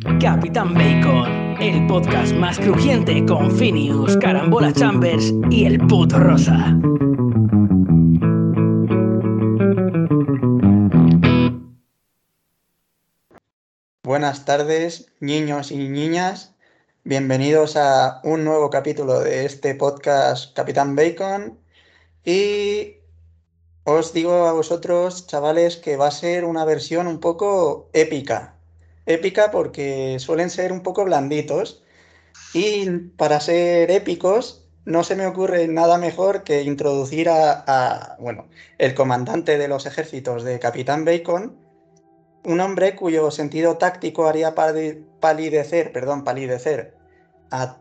Capitán Bacon, el podcast más crujiente con Phineas, Carambola Chambers y el puto rosa. Buenas tardes, niños y niñas. Bienvenidos a un nuevo capítulo de este podcast Capitán Bacon. Y os digo a vosotros, chavales, que va a ser una versión un poco épica. Épica porque suelen ser un poco blanditos. Y para ser épicos, no se me ocurre nada mejor que introducir a, bueno, el comandante de los ejércitos de Capitán Bacon, un hombre cuyo sentido táctico haría palidecer, perdón, palidecer a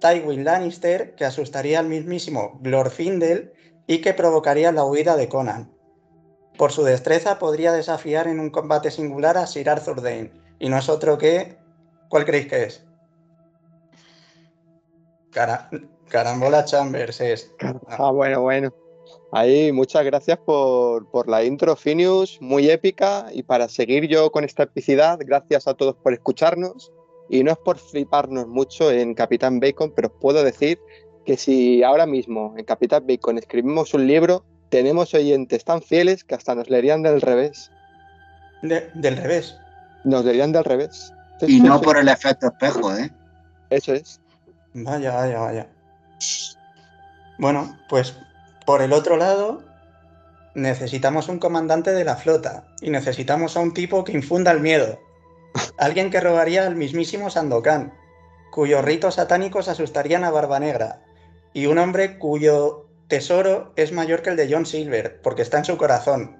Tywin Lannister, que asustaría al mismísimo Glorfindel y que provocaría la huida de Conan. Por su destreza podría desafiar en un combate singular a Sir Arthur Dane, y no es otro que... ¿Cuál creéis que es? Cara... Carambola Chambers es. Ah, bueno, bueno. Ahí, muchas gracias por, por, la intro, Finius, muy épica. Y para seguir yo con esta epicidad, gracias a todos por escucharnos. Y no es por fliparnos mucho en Capitán Bacon, pero os puedo decir que si ahora mismo en Capitán Bacon escribimos un libro, tenemos oyentes tan fieles que hasta nos leerían del revés. De, ¿Del revés? Nos leerían del revés. Sí, y no por el efecto espejo, ¿eh? Eso es. Vaya, vaya, vaya. Bueno, pues por el otro lado, necesitamos un comandante de la flota y necesitamos a un tipo que infunda el miedo. Alguien que robaría al mismísimo Sandokan, cuyos ritos satánicos asustarían a Barba Negra, y un hombre cuyo tesoro es mayor que el de John Silver, porque está en su corazón.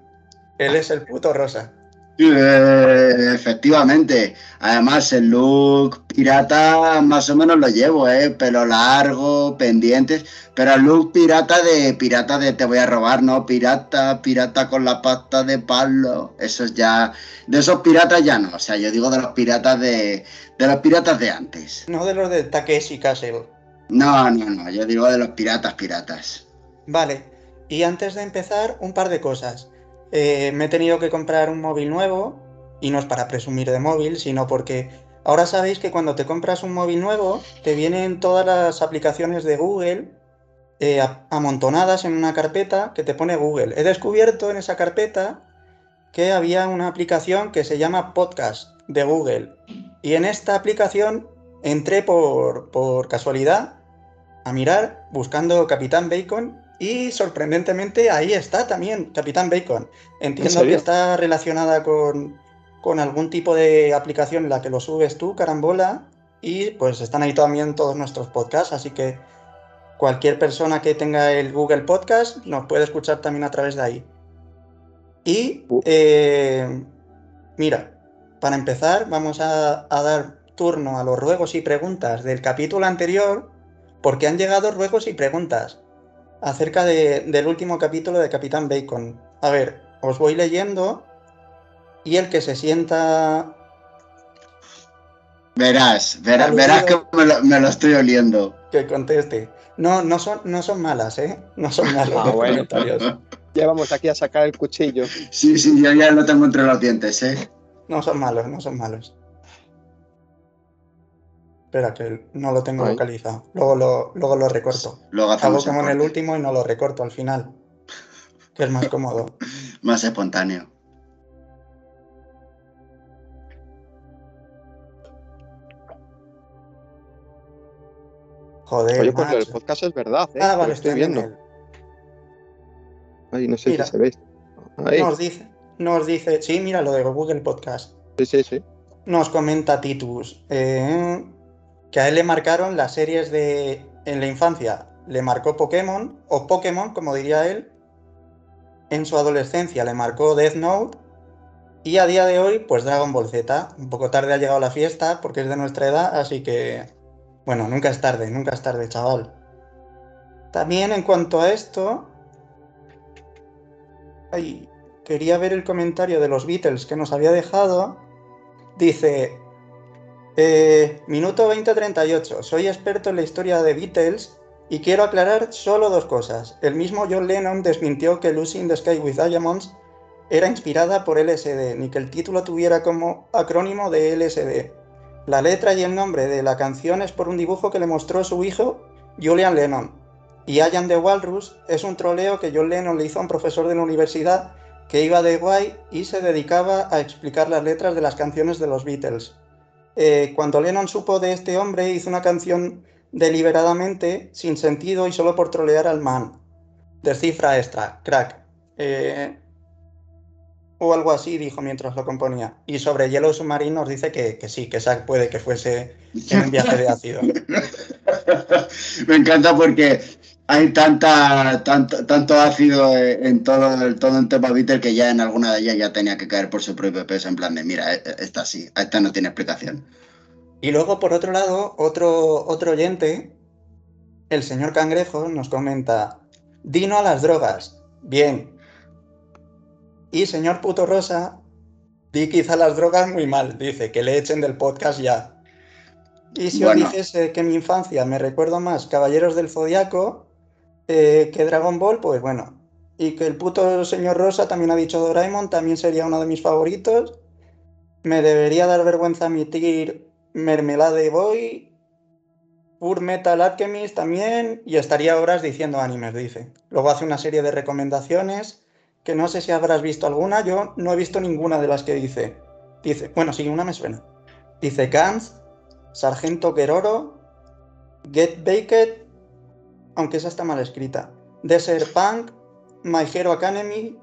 Él es el puto rosa. Eh, efectivamente. Además, el look pirata más o menos lo llevo, ¿eh? Pelo largo, pendientes. Pero el look pirata de pirata de te voy a robar, ¿no? Pirata, pirata con la pasta de palo. Eso es ya. De esos piratas ya no. O sea, yo digo de los piratas de. De los piratas de antes. No de los de Takeshi Castle. No, no, no. Yo digo de los piratas, piratas. Vale. Y antes de empezar, un par de cosas. Eh, me he tenido que comprar un móvil nuevo y no es para presumir de móvil, sino porque ahora sabéis que cuando te compras un móvil nuevo te vienen todas las aplicaciones de Google eh, amontonadas en una carpeta que te pone Google. He descubierto en esa carpeta que había una aplicación que se llama Podcast de Google y en esta aplicación entré por, por casualidad a mirar buscando Capitán Bacon y sorprendentemente ahí está también Capitán Bacon. Entiendo que está relacionada con, con, algún tipo de aplicación en la que lo subes tú, carambola, y pues están ahí también todos nuestros podcasts, así que cualquier persona que tenga el Google Podcast nos puede escuchar también a través de ahí. Y eh, mira, para empezar vamos a, a dar turno a los ruegos y preguntas del capítulo anterior, porque han llegado ruegos y preguntas acerca de, del último capítulo de Capitán Bacon. A ver, os voy leyendo y el que se sienta... Verás, verás, verás que me lo, me lo, estoy oliendo. Que conteste. No, no son, no son malas, ¿eh? No son malos ah, bueno. Ya vamos aquí a sacar el cuchillo. Sí, sí, yo ya lo tengo entre los dientes, ¿eh? No son malos, no son malos. Espera, que no lo tengo Ay. localizado. Luego lo, luego lo recorto. Luego Hago como en el último y no lo recorto al final. Que es más cómodo. más espontáneo. Joder. Oye, pues el podcast es verdad, ¿eh? Ah, vale, estoy, estoy viendo. Ay, no sé mira, si se ve. Ahí. Nos dice, nos dice, sí, mira lo de Google Podcast. Sí, sí, sí. Nos comenta Titus. Eh, que a él le marcaron las series de en la infancia, le marcó Pokémon, o Pokémon, como diría él, en su adolescencia le marcó Death Note, y a día de hoy, pues Dragon Ball Z. Un poco tarde ha llegado la fiesta, porque es de nuestra edad, así que, bueno, nunca es tarde, nunca es tarde, chaval. También en cuanto a esto, ay, quería ver el comentario de los Beatles que nos había dejado. Dice, eh, minuto 2038. Soy experto en la historia de Beatles y quiero aclarar solo dos cosas. El mismo John Lennon desmintió que Lucy in the Sky with Diamonds era inspirada por LSD, ni que el título tuviera como acrónimo de LSD. La letra y el nombre de la canción es por un dibujo que le mostró su hijo Julian Lennon. Y Ian the Walrus es un troleo que John Lennon le hizo a un profesor de la universidad que iba de guay y se dedicaba a explicar las letras de las canciones de los Beatles. Eh, cuando Lennon supo de este hombre, hizo una canción deliberadamente, sin sentido y solo por trolear al man. Descifra extra, crack. Eh, o algo así dijo mientras lo componía. Y sobre Yellow Submarine nos dice que, que sí, que Zack puede que fuese en un viaje de ácido. Me encanta porque hay tanta, tanto, tanto ácido en todo el, todo el tema Beatles que ya en alguna de ellas ya tenía que caer por su propio peso, en plan de, mira, e, e, esta sí, esta no tiene explicación. Y luego, por otro lado, otro, otro oyente, el señor Cangrejo, nos comenta, Dino a las drogas, bien. Y señor Puto Rosa, di quizá las drogas muy mal, dice, que le echen del podcast ya. Y si Bueno. os dijese que mi infancia me recuerdo más Caballeros del Zodiaco eh, que Dragon Ball, pues bueno. Y que el puto señor Rosa también ha dicho Doraemon, también sería uno de mis favoritos. Me debería dar vergüenza admitir Mermelade Boy, Pure Metal Alchemist también, y estaría horas diciendo animes, dice. Luego hace una serie de recomendaciones que no sé si habrás visto alguna, yo no he visto ninguna de las que dice. Dice, bueno, sí, una me suena. Dice Gantz, Sargento Keroro, Get Baked, aunque esa está mal escrita, Desert Punk, My Hero Academy,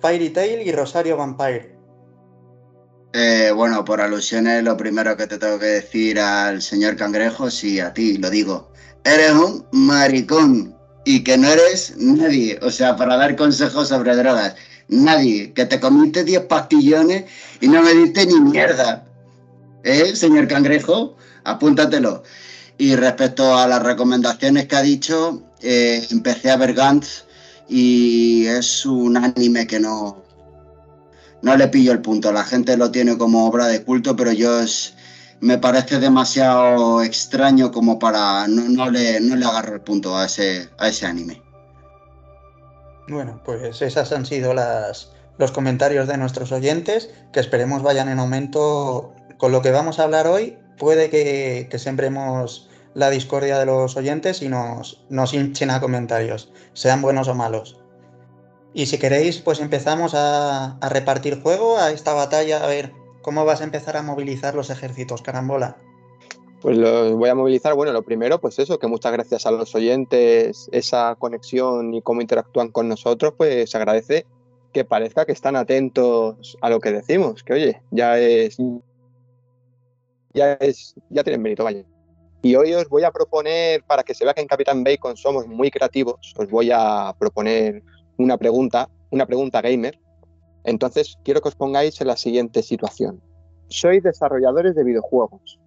Fairy Tail y Rosario Vampire. Eh, bueno, por alusiones, lo primero que te tengo que decir al señor Cangrejo, sí, a ti, lo digo. Eres un maricón y que no eres nadie, o sea, para dar consejos sobre drogas. Nadie, que te comiste 10 pastillones y no me diste ni mierda. ¿Eh, señor Cangrejo? Apúntatelo. Y respecto a las recomendaciones que ha dicho, eh, empecé a ver Gantz y es un anime que no, no le pillo el punto. La gente lo tiene como obra de culto, pero yo es, me parece demasiado extraño como para no, no le, no le agarro el punto a ese, a ese anime. Bueno, pues esas han sido las, los comentarios de nuestros oyentes, que esperemos vayan en aumento con lo que vamos a hablar hoy. Puede que, que sembremos la discordia de los oyentes y nos, nos hinchen a comentarios, sean buenos o malos. Y si queréis, pues empezamos a, a repartir juego a esta batalla, a ver cómo vas a empezar a movilizar los ejércitos, carambola. Pues los voy a movilizar. Bueno, lo primero, pues eso, que muchas gracias a los oyentes, esa conexión y cómo interactúan con nosotros, pues se agradece que parezca que están atentos a lo que decimos, que oye, ya es. Ya es. Ya tienen mérito, vaya. Y hoy os voy a proponer, para que se vea que en Capitán Bacon somos muy creativos, os voy a proponer una pregunta, una pregunta gamer. Entonces, quiero que os pongáis en la siguiente situación. Sois desarrolladores de videojuegos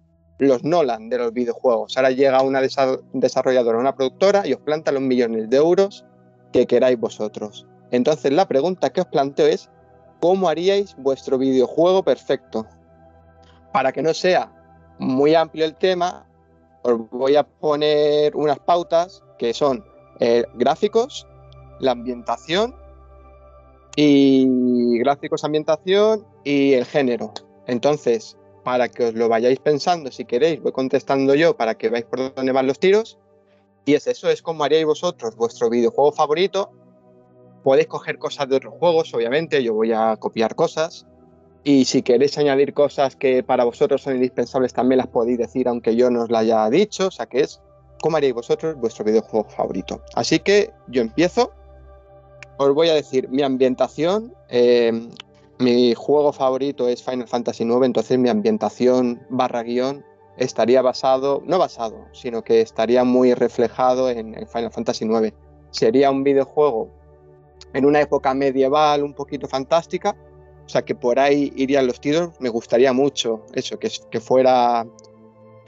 los Nolan de los videojuegos. Ahora llega una desa desarrolladora, una productora y os planta los millones de euros que queráis vosotros. Entonces la pregunta que os planteo es, ¿cómo haríais vuestro videojuego perfecto? Para que no sea muy amplio el tema, os voy a poner unas pautas que son eh, gráficos, la ambientación y gráficos, ambientación y el género. Entonces, para que os lo vayáis pensando, si queréis, voy contestando yo para que veáis por dónde van los tiros. Y es eso, es como haríais vosotros vuestro videojuego favorito. Podéis coger cosas de otros juegos, obviamente, yo voy a copiar cosas. Y si queréis añadir cosas que para vosotros son indispensables, también las podéis decir, aunque yo no os las haya dicho. O sea que es cómo haríais vosotros vuestro videojuego favorito. Así que yo empiezo. Os voy a decir mi ambientación. Eh, mi juego favorito es Final Fantasy IX, entonces mi ambientación barra guion estaría basado, no basado, sino que estaría muy reflejado en, en, Final Fantasy IX. Sería un videojuego en una época medieval un poquito fantástica, o sea que por ahí irían los tiros. Me gustaría mucho eso, que, fuera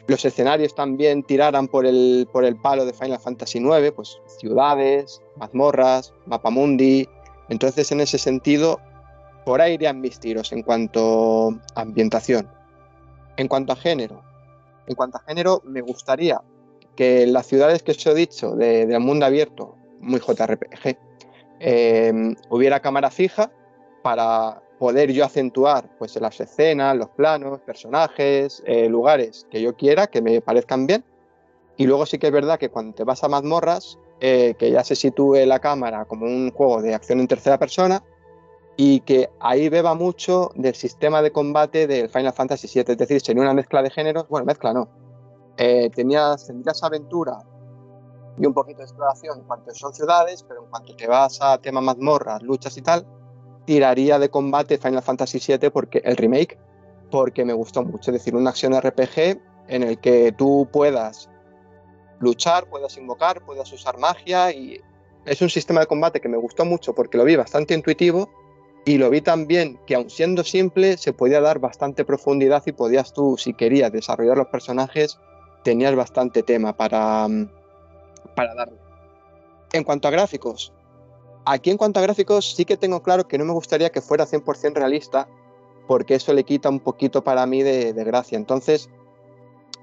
los escenarios también tiraran por el, por el palo de Final Fantasy IX, pues ciudades, mazmorras, mapamundi. Entonces, en ese sentido, por ahí irían mis tiros en cuanto a ambientación. En cuanto a género, en cuanto a género, me gustaría que las ciudades que os he dicho de, del mundo abierto, muy JRPG, eh, hubiera cámara fija para poder yo acentuar pues las escenas, los planos, personajes, eh, lugares que yo quiera, que me parezcan bien. Y luego sí que es verdad que cuando te vas a mazmorras, eh, que ya se sitúe la cámara como un juego de acción en tercera persona y que ahí beba mucho del sistema de combate del Final Fantasy VII. Es decir, sería una mezcla de géneros, bueno, mezcla no. Eh, tenías, tendrías aventura y un poquito de exploración en cuanto son ciudades, pero en cuanto te vas a tema mazmorras, luchas y tal, tiraría de combate Final Fantasy VII porque el remake, porque me gustó mucho. Es decir, una acción RPG en el que tú puedas luchar, puedas invocar, puedas usar magia y es un sistema de combate que me gustó mucho porque lo vi bastante intuitivo y lo vi también que aun siendo simple se podía dar bastante profundidad y podías tú, si querías desarrollar los personajes, tenías bastante tema para, para darle. En cuanto a gráficos, aquí en cuanto a gráficos sí que tengo claro que no me gustaría que fuera 100% realista porque eso le quita un poquito para mí de, gracia. Entonces,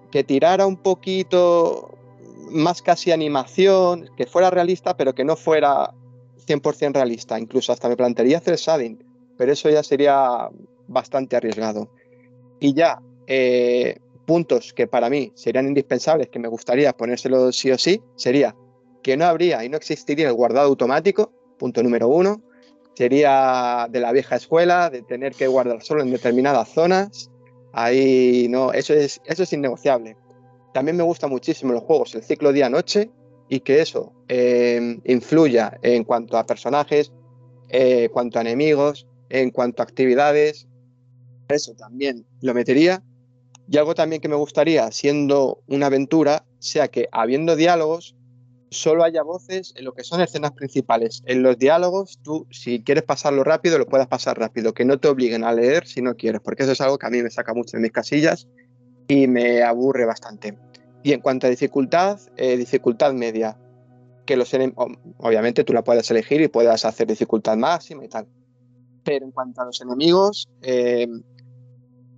que tirara un poquito más casi animación, que fuera realista, pero que no fuera 100% realista. Incluso hasta me plantearía hacer shading, pero eso ya sería bastante arriesgado. Y ya, eh, puntos que para mí serían indispensables, que me gustaría ponérselo sí o sí, sería que no habría y no existiría el guardado automático, punto número uno. Sería de la vieja escuela, de tener que guardar solo en determinadas zonas. Ahí no, eso es, eso es innegociable. También me gusta muchísimo los juegos, el ciclo día-noche, y que eso eh, influya en cuanto a personajes, en cuanto a enemigos, en cuanto a actividades. Eso también lo metería. Y algo también que me gustaría, siendo una aventura, sea que habiendo diálogos, solo haya voces en lo que son escenas principales. En los diálogos, tú, si quieres pasarlo rápido, lo puedas pasar rápido, que no te obliguen a leer si no quieres, porque eso es algo que a mí me saca mucho de mis casillas y me aburre bastante. Y en cuanto a dificultad, eh, dificultad media, que los obviamente tú la puedes elegir y puedas hacer dificultad máxima y tal. Pero en cuanto a los enemigos, eh,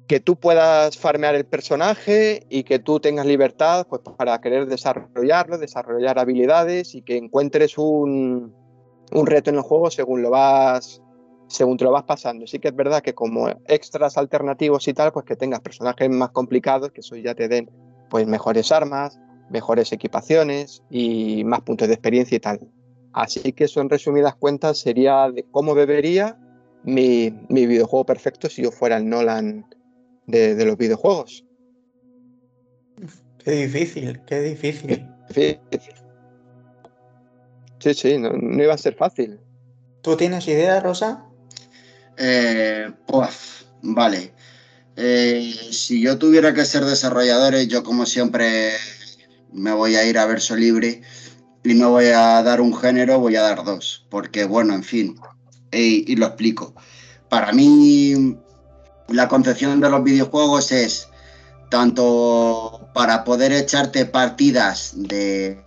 que tú puedas farmear el personaje y que tú tengas libertad pues, para querer desarrollarlo, desarrollar habilidades y que encuentres un, un reto en el juego según lo vas según te lo vas pasando. Sí que es verdad que como extras alternativos y tal, pues que tengas personajes más complicados, que eso ya te den pues mejores armas, mejores equipaciones y más puntos de experiencia y tal. Así que eso en resumidas cuentas sería de cómo bebería mi, mi videojuego perfecto si yo fuera el Nolan de, de los videojuegos. Qué difícil, qué difícil. Sí, sí, no, no iba a ser fácil. ¿Tú tienes idea, Rosa? Eh, pues, vale. Eh, si yo tuviera que ser desarrollador, yo como siempre me voy a ir a verso libre y no voy a dar un género, voy a dar dos. Porque, bueno, en fin, y, y lo explico. Para mí, la concepción de los videojuegos es tanto para poder echarte partidas de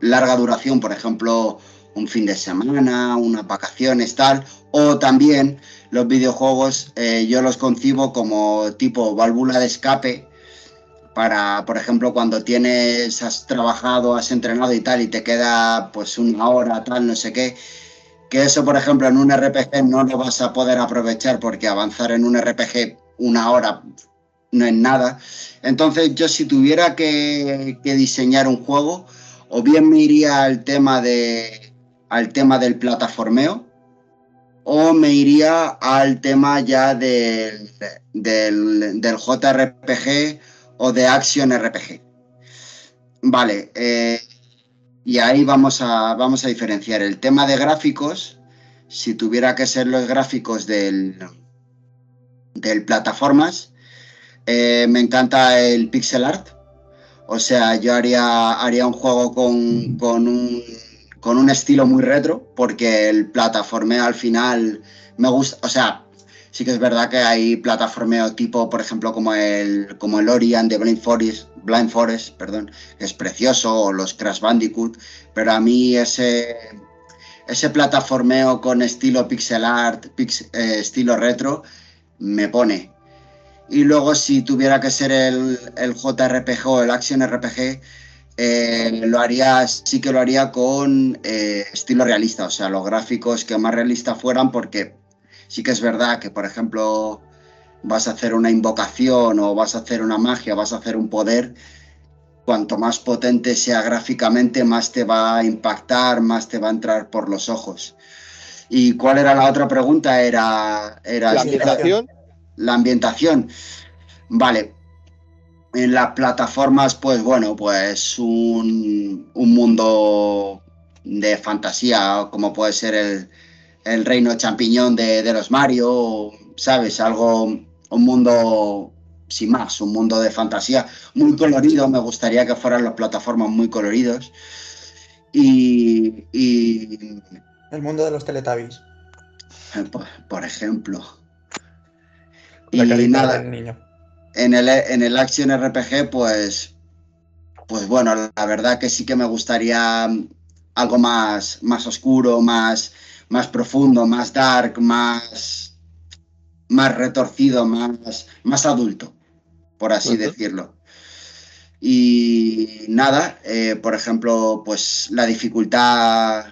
larga duración, por ejemplo, un fin de semana, unas vacaciones, tal, o también los videojuegos eh, yo los concibo como tipo válvula de escape para, por ejemplo, cuando tienes, has trabajado, has entrenado y tal, y te queda pues una hora, tal, no sé qué, que eso, por ejemplo, en un RPG no lo vas a poder aprovechar porque avanzar en un RPG una hora no es nada. Entonces yo si tuviera que, diseñar un juego, o bien me iría al tema de al tema del plataformeo o me iría al tema ya del, del, del JRPG o de Action RPG. Vale, eh, y ahí vamos a, vamos a diferenciar el tema de gráficos, si tuviera que ser los gráficos del, del plataformas, eh, me encanta el pixel art. O sea, yo haría, haría un juego con, con un con un estilo muy retro, porque el plataformeo al final me gusta, o sea, sí que es verdad que hay plataformeo tipo, por ejemplo, como el, como el Ori de Blind Forest, Blind Forest, perdón, que es precioso, o los Crash Bandicoot, pero a mí ese, ese plataformeo con estilo pixel art, eh, estilo retro, me pone. Y luego si tuviera que ser el, el JRPG o el Action RPG, eh, lo haría, sí que lo haría con eh, estilo realista, o sea, los gráficos que más realistas fueran, porque Sí que es verdad que, por ejemplo, vas a hacer una invocación o vas a hacer una magia, vas a hacer un poder, cuanto más potente sea gráficamente, más te va a impactar, más te va a entrar por los ojos. ¿Y cuál era la otra pregunta? Era, era la ambientación. La ambientación. Vale. En las plataformas, pues bueno, pues un, un mundo de fantasía, como puede ser el, el reino champiñón de, de, los Mario, ¿sabes? Algo, un mundo sin más, un mundo de fantasía muy colorido. Me gustaría que fueran las plataformas muy coloridos. Y, y el mundo de los Teletubbies. Por, por ejemplo. La y nada, del niño. En el, en el Action RPG, pues, pues bueno, la verdad que sí que me gustaría algo más, más oscuro, más, más profundo, más dark, más, más retorcido, más, más adulto, por así decirlo. Y nada, eh, por ejemplo, pues la dificultad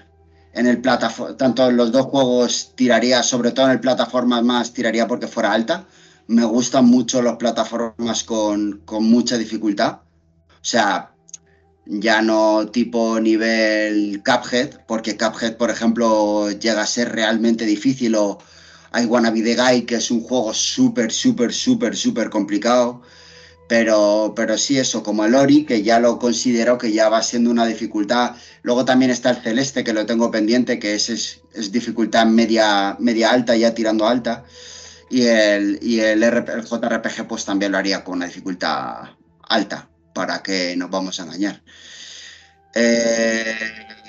en el plataforma, tanto en los dos juegos tiraría, sobre todo en el plataforma más tiraría porque fuera alta. Me gustan mucho las plataformas con, con mucha dificultad. O sea, ya no tipo nivel Cuphead, porque Cuphead, por ejemplo, llega a ser realmente difícil, o I Wanna Be The Guy, que es un juego súper, súper, súper, súper complicado. Pero, pero sí, eso, como el Ori, que ya lo considero que ya va siendo una dificultad. Luego también está el Celeste, que lo tengo pendiente, que es, es, es dificultad media, media alta, ya tirando alta. Y el, y el, RP, el JRPG, pues también lo haría con una dificultad alta, para que nos vamos a engañar. Eh,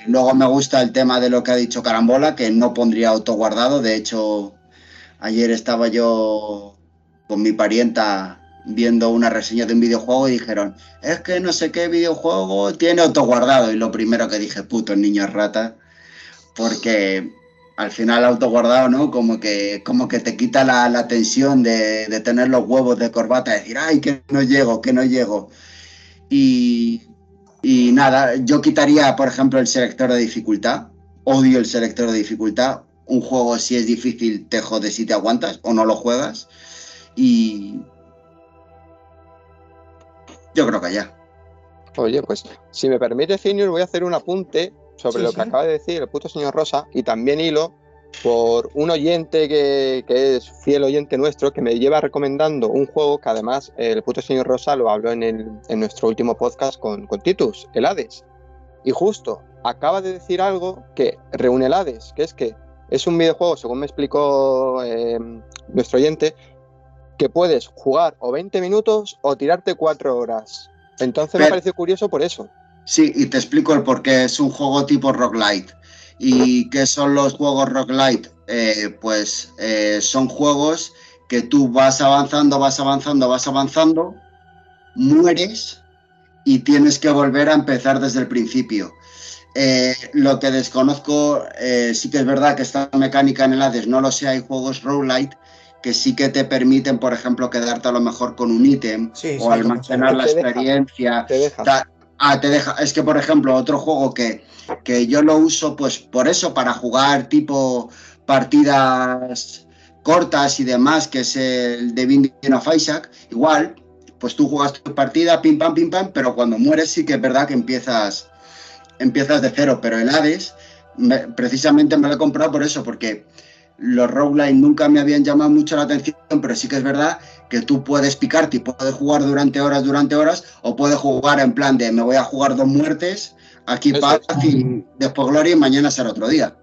luego me gusta el tema de lo que ha dicho Carambola, que no pondría autoguardado. De hecho, ayer estaba yo con mi parienta viendo una reseña de un videojuego y dijeron, es que no sé qué videojuego tiene autoguardado. Y lo primero que dije, puto niño rata, porque al final autoguardado, ¿no? Como que, como que te quita la, la tensión de, de, tener los huevos de corbata, de decir, ay, que no llego, que no llego. Y, y nada, yo quitaría, por ejemplo, el selector de dificultad. Odio el selector de dificultad. Un juego, si es difícil, te jodes si te aguantas o no lo juegas. Y, yo creo que ya. Oye, pues si me permite, Finius, voy a hacer un apunte sobre sí, lo que sí. acaba de decir el puto señor Rosa y también hilo por un oyente que, que, es fiel oyente nuestro que me lleva recomendando un juego que además el puto señor Rosa lo habló en, el, en nuestro último podcast con, con, Titus, el Hades. Y justo acaba de decir algo que reúne el Hades, que es que es un videojuego, según me explicó eh, nuestro oyente, que puedes jugar o 20 minutos o tirarte 4 horas. Entonces Pero, me pareció curioso por eso. Sí, y te explico el por qué. Es un juego tipo roguelite. ¿Y qué son los juegos roguelite? Eh, pues eh, son juegos que tú vas avanzando, vas avanzando, vas avanzando, mueres y tienes que volver a empezar desde el principio. Eh, lo que desconozco, sí que es verdad que esta mecánica en el Hades no lo sé, hay juegos roguelite que sí que te permiten, por ejemplo, quedarte a lo mejor con un ítem sí, o sí, almacenar la experiencia. Te deja. Ah, te deja. Es que, por ejemplo, otro juego que, que yo lo uso, pues por eso, para jugar tipo partidas cortas y demás, que es el de Binding of Isaac, igual, pues tú juegas tu partida, pim pam, pim pam, pero cuando mueres sí que es verdad que empiezas, empiezas de cero, pero el Hades, me, precisamente me lo he comprado por eso, porque los roguelike nunca me habían llamado mucho la atención, pero sí que es verdad que tú puedes picarte y puedes jugar durante horas, durante horas, o puedes jugar en plan de me voy a jugar dos muertes, aquí paz y después gloria y mañana será otro día.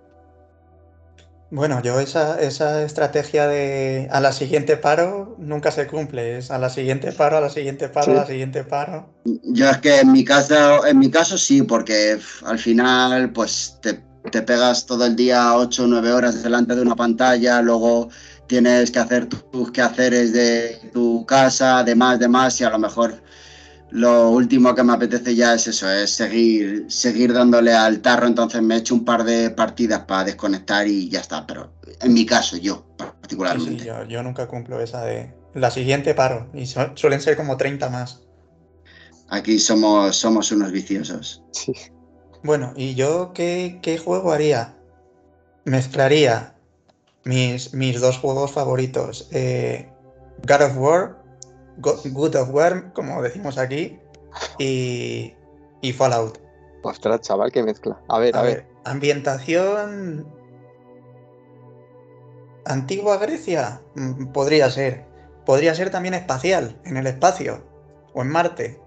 Bueno, yo esa, esa estrategia de a la siguiente paro nunca se cumple, es a la siguiente paro, a la siguiente paro, sí. a la siguiente paro. Yo es que en mi caso, en mi caso sí, porque al final pues te te pegas todo el día 8 o 9 horas delante de una pantalla, luego tienes que hacer tus quehaceres de tu casa, demás, demás, y a lo mejor lo último que me apetece ya es eso, es seguir, seguir dándole al tarro, entonces me he hecho un par de partidas para desconectar y ya está, pero en mi caso, yo particularmente. Sí, sí, yo, yo, nunca cumplo esa de la siguiente paro, y su suelen ser como 30 más. Aquí somos, somos unos viciosos. Sí. Bueno, ¿y yo qué, qué juego haría? Mezclaría mis, mis dos juegos favoritos. eh, God of War, Go- Good of War, como decimos aquí, y, y Fallout. Ostras, chaval, qué mezcla. A ver, A a, ver, ver. ambientación. Antigua Grecia, Mm, podría ser. Podría ser también espacial, en el espacio, o en Marte,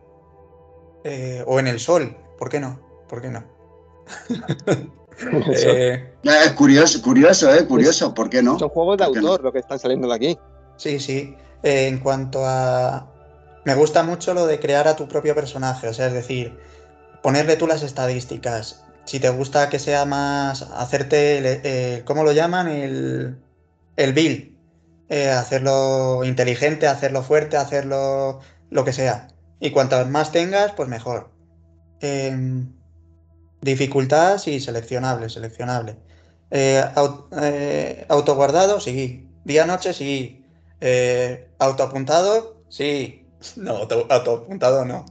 Eh, o en el Sol, ¿por qué no? ¿Por qué no? Eh, Eh, Es curioso, curioso, ¿eh? Curioso, ¿por qué no? Son juegos de autor lo que están saliendo de aquí. Sí, sí. Eh, en cuanto a... Me gusta mucho lo de crear a tu propio personaje, o sea, es decir, ponerle tú las estadísticas. Si te gusta que sea más hacerte, el- eh, ¿cómo lo llaman? El, el build. Eh, hacerlo inteligente, hacerlo fuerte, hacerlo lo que sea. Y cuantas más tengas, pues mejor. Em, dificultad, sí, seleccionable, seleccionable. Eh, eh, autoguardado, sí. Día-noche, sí. Eh, autoapuntado, sí. No, auto- autoapuntado no.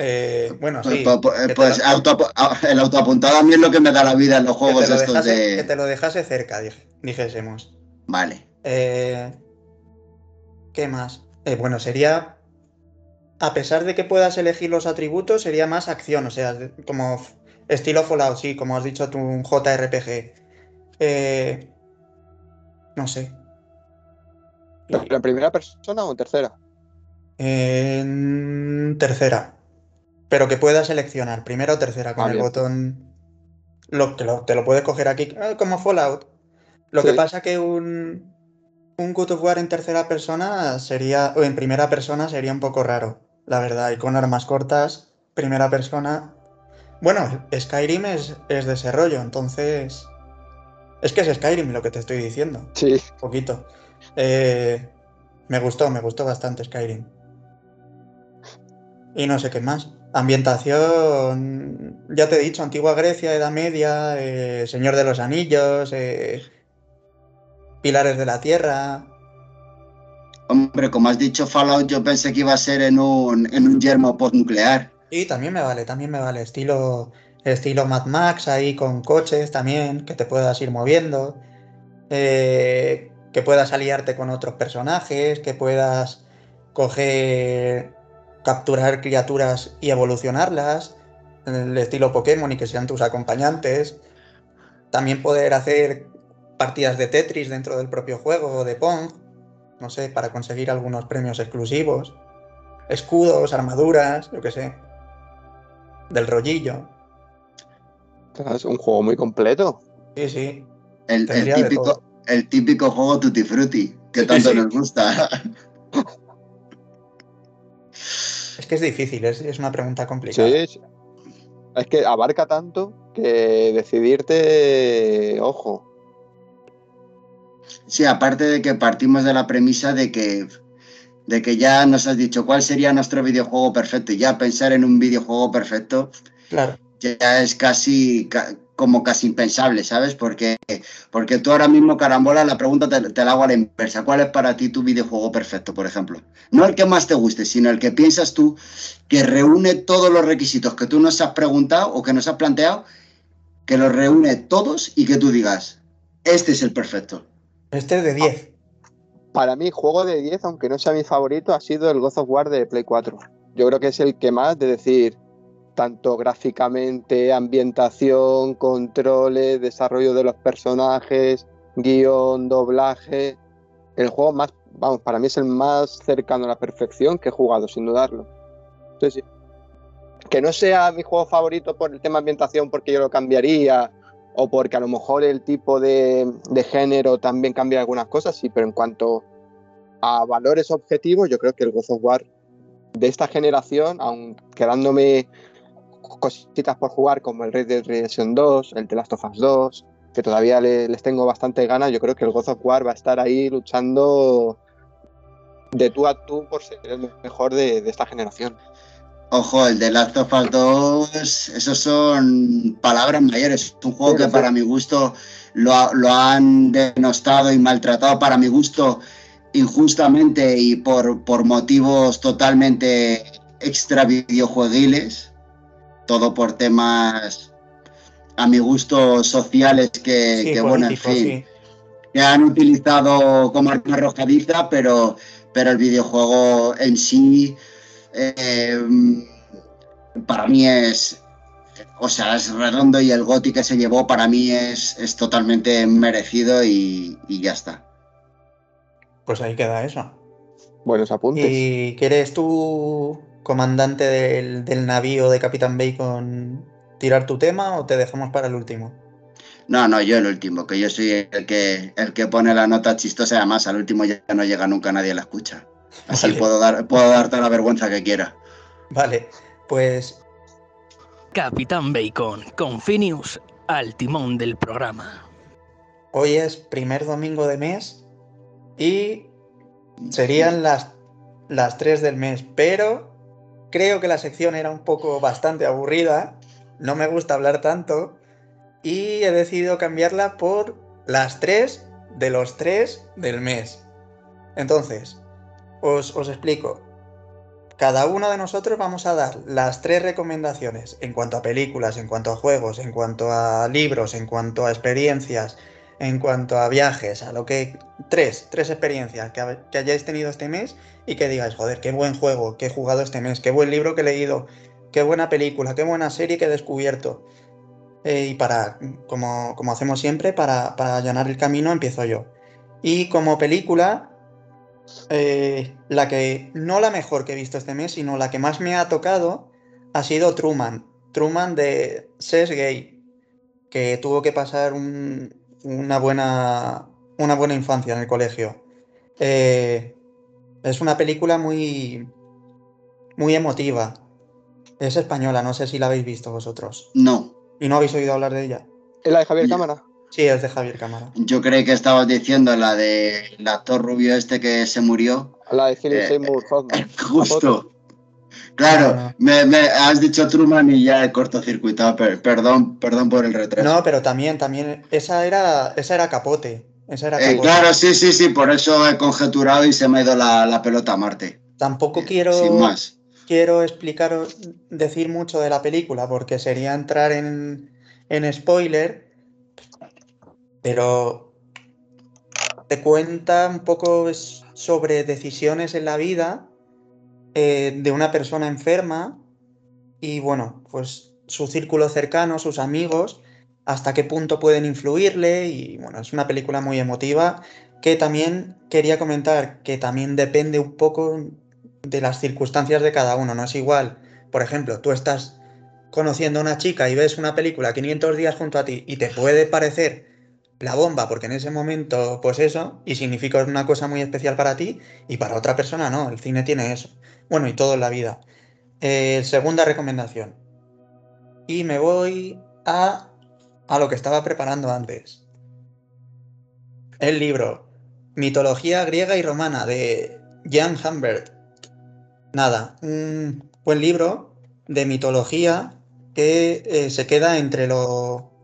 Eh, bueno, Pues, sí. pues- pues- pues auto- el autoapuntado a mí es lo que me da la vida en los juegos estos dejase, que de. te lo dejase cerca, dij- dijésemos. Vale. Eh, ¿qué más? Bueno, sería. A pesar de que puedas elegir los atributos, sería más acción, o sea, de- como estilo Fallout, sí, como has dicho tú, un JRPG. Eh, no sé. ¿Pero en primera persona o en tercera? En tercera. Pero que puedas seleccionar, primera o tercera, con Ah, el bien. botón. Lo, que lo- te lo puedes coger aquí, ah, como Fallout. Lo que pasa que un, un God of War en tercera persona sería, o en primera persona sería un poco raro, la verdad. Y con armas cortas, primera persona. Bueno, Skyrim es, es de ese rollo, entonces. Es que es Skyrim lo que te estoy diciendo Sí. un poquito. Eh, me gustó, me gustó bastante Skyrim. Y no sé qué más. Ambientación, ya te he dicho, antigua Grecia, Edad Media, eh, Señor de los Anillos, eh, Pilares de la Tierra. Hombre, como has dicho Fallout, yo pensé que iba a ser en un, en un yermo postnuclear. Y también me vale, también me vale. Estilo, estilo Mad Max ahí con coches también, que te puedas ir moviendo. eh, que puedas aliarte con otros personajes, que puedas coger, capturar criaturas y evolucionarlas. El estilo Pokémon y que sean tus acompañantes. También poder hacer partidas de Tetris dentro del propio juego o de Pong. No sé, para conseguir algunos premios exclusivos. Escudos, armaduras, yo qué sé del rollillo. Es un juego muy completo. Sí, sí. El, típico, el típico juego Tutti Frutti, que tanto sí. nos gusta. Es que es difícil, es, es una pregunta complicada. Sí, sí. Es que abarca tanto que decidirte, ojo. Sí, aparte de que partimos de la premisa de que, de que ya nos has dicho cuál sería nuestro videojuego perfecto. Y ya pensar en un videojuego perfecto Claro. ya es casi ca- como casi impensable, ¿sabes? Porque, porque tú ahora mismo, Carambola, la pregunta te, te la hago a la inversa. ¿Cuál es para ti tu videojuego perfecto, por ejemplo? No el que más te guste, sino el que piensas tú que reúne todos los requisitos que tú nos has preguntado o que nos has planteado, que los reúne todos y que tú digas, este es el perfecto. Este es de 10. Para mí, juego de 10, aunque no sea mi favorito, ha sido el God of War de Play 4. Yo creo que es el que más, de decir, tanto gráficamente, ambientación, controles, desarrollo de los personajes, guion, doblaje. El juego más, vamos, para mí es el más cercano a la perfección que he jugado, sin dudarlo. Sí. Que no sea mi juego favorito por el tema ambientación, porque yo lo cambiaría, o porque a lo mejor el tipo de, género también cambia algunas cosas, sí, pero en cuanto a valores objetivos, yo creo que el God of War de esta generación, aun quedándome cositas por jugar como el Red Dead Redemption 2, el The Last of Us 2, que todavía le- les tengo bastante ganas, yo creo que el God of War va a estar ahí luchando de tú a tú por ser el mejor de esta generación. Ojo, el de Last of Us 2, esos son palabras mayores. Es un juego Sí, que para mi gusto lo, lo han denostado y maltratado, para mi gusto, injustamente y por, por motivos totalmente extra videojueguiles. Todo por temas, a mi gusto, sociales que, Sí, que, bueno, en fin. que han utilizado como arma arrojadiza, pero, pero el videojuego en sí eh, para mí es, o sea, es redondo y el GOTI que se llevó para mí es, es totalmente merecido y, y ya está. Pues ahí queda eso. Buenos apuntes. ¿Y quieres tú, comandante del, del navío de Capitán Bacon, tirar tu tema o te dejamos para el último? No, no, yo el último, que yo soy el que, el que pone la nota chistosa, además al último ya no llega nunca nadie la escucha. Así Vale. puedo, dar, puedo darte la vergüenza que quiera. Vale, pues Capitán Bacon, con Phineas al timón del programa. hoy es primer domingo de mes y serían las, las 3 del mes, pero creo que la sección era un poco bastante aburrida, no me gusta hablar tanto y he decidido cambiarla por las 3 de los 3 del mes. Entonces, os, os explico. Cada uno de nosotros vamos a dar las tres recomendaciones en cuanto a películas, en cuanto a juegos, en cuanto a libros, en cuanto a experiencias, en cuanto a viajes, a lo que... Tres, tres experiencias que, que hayáis tenido este mes y que digáis, joder, qué buen juego que he jugado este mes, qué buen libro que he leído, qué buena película, qué buena serie que he descubierto. Eh, y para, como, como hacemos siempre, para, para allanar el camino empiezo yo. Y como película, eh, la que, no la mejor que he visto este mes, sino la que más me ha tocado, ha sido Truman. Truman de Seth Gay, que tuvo que pasar un- una, buena, una buena infancia en el colegio. Eh, es una película muy, muy emotiva. Es española, no sé si la habéis visto vosotros. No, ¿Y no habéis oído hablar de ella? ¿Es la de Javier. Cámara? Sí, es de Javier Cámara. yo creí que estabas diciendo la del actor rubio este que se murió. La de Philip Eh, Seymour Hoffman. Justo. Claro, No, no. me, me has dicho Truman y ya he cortocircuitado. per- perdón, perdón por el retraso. No, pero también, también, esa era, esa era Capote. Esa era Eh, Capote. claro, sí, sí, sí, por eso he conjeturado y se me ha ido la, la pelota a Marte. Tampoco Eh, quiero, Sin más. quiero explicaros, decir mucho de la película, porque sería entrar en, en spoiler, pero te cuenta un poco sobre decisiones en la vida eh, de una persona enferma y bueno, pues su círculo cercano, sus amigos, hasta qué punto pueden influirle y bueno, es una película muy emotiva que también quería comentar que también depende un poco de las circunstancias de cada uno, no es igual. Por ejemplo, tú estás conociendo a una chica y ves una película 500 días junto a ti y te puede parecer la bomba porque en ese momento pues eso y significa una cosa muy especial para ti y para otra persona no, el cine tiene eso. Bueno, y todo en la vida. Eh, segunda recomendación. Y me voy a, a lo que estaba preparando antes. El libro Mitología griega y romana de Jan Humbert. Nada, un buen libro de mitología que eh, se queda entre lo,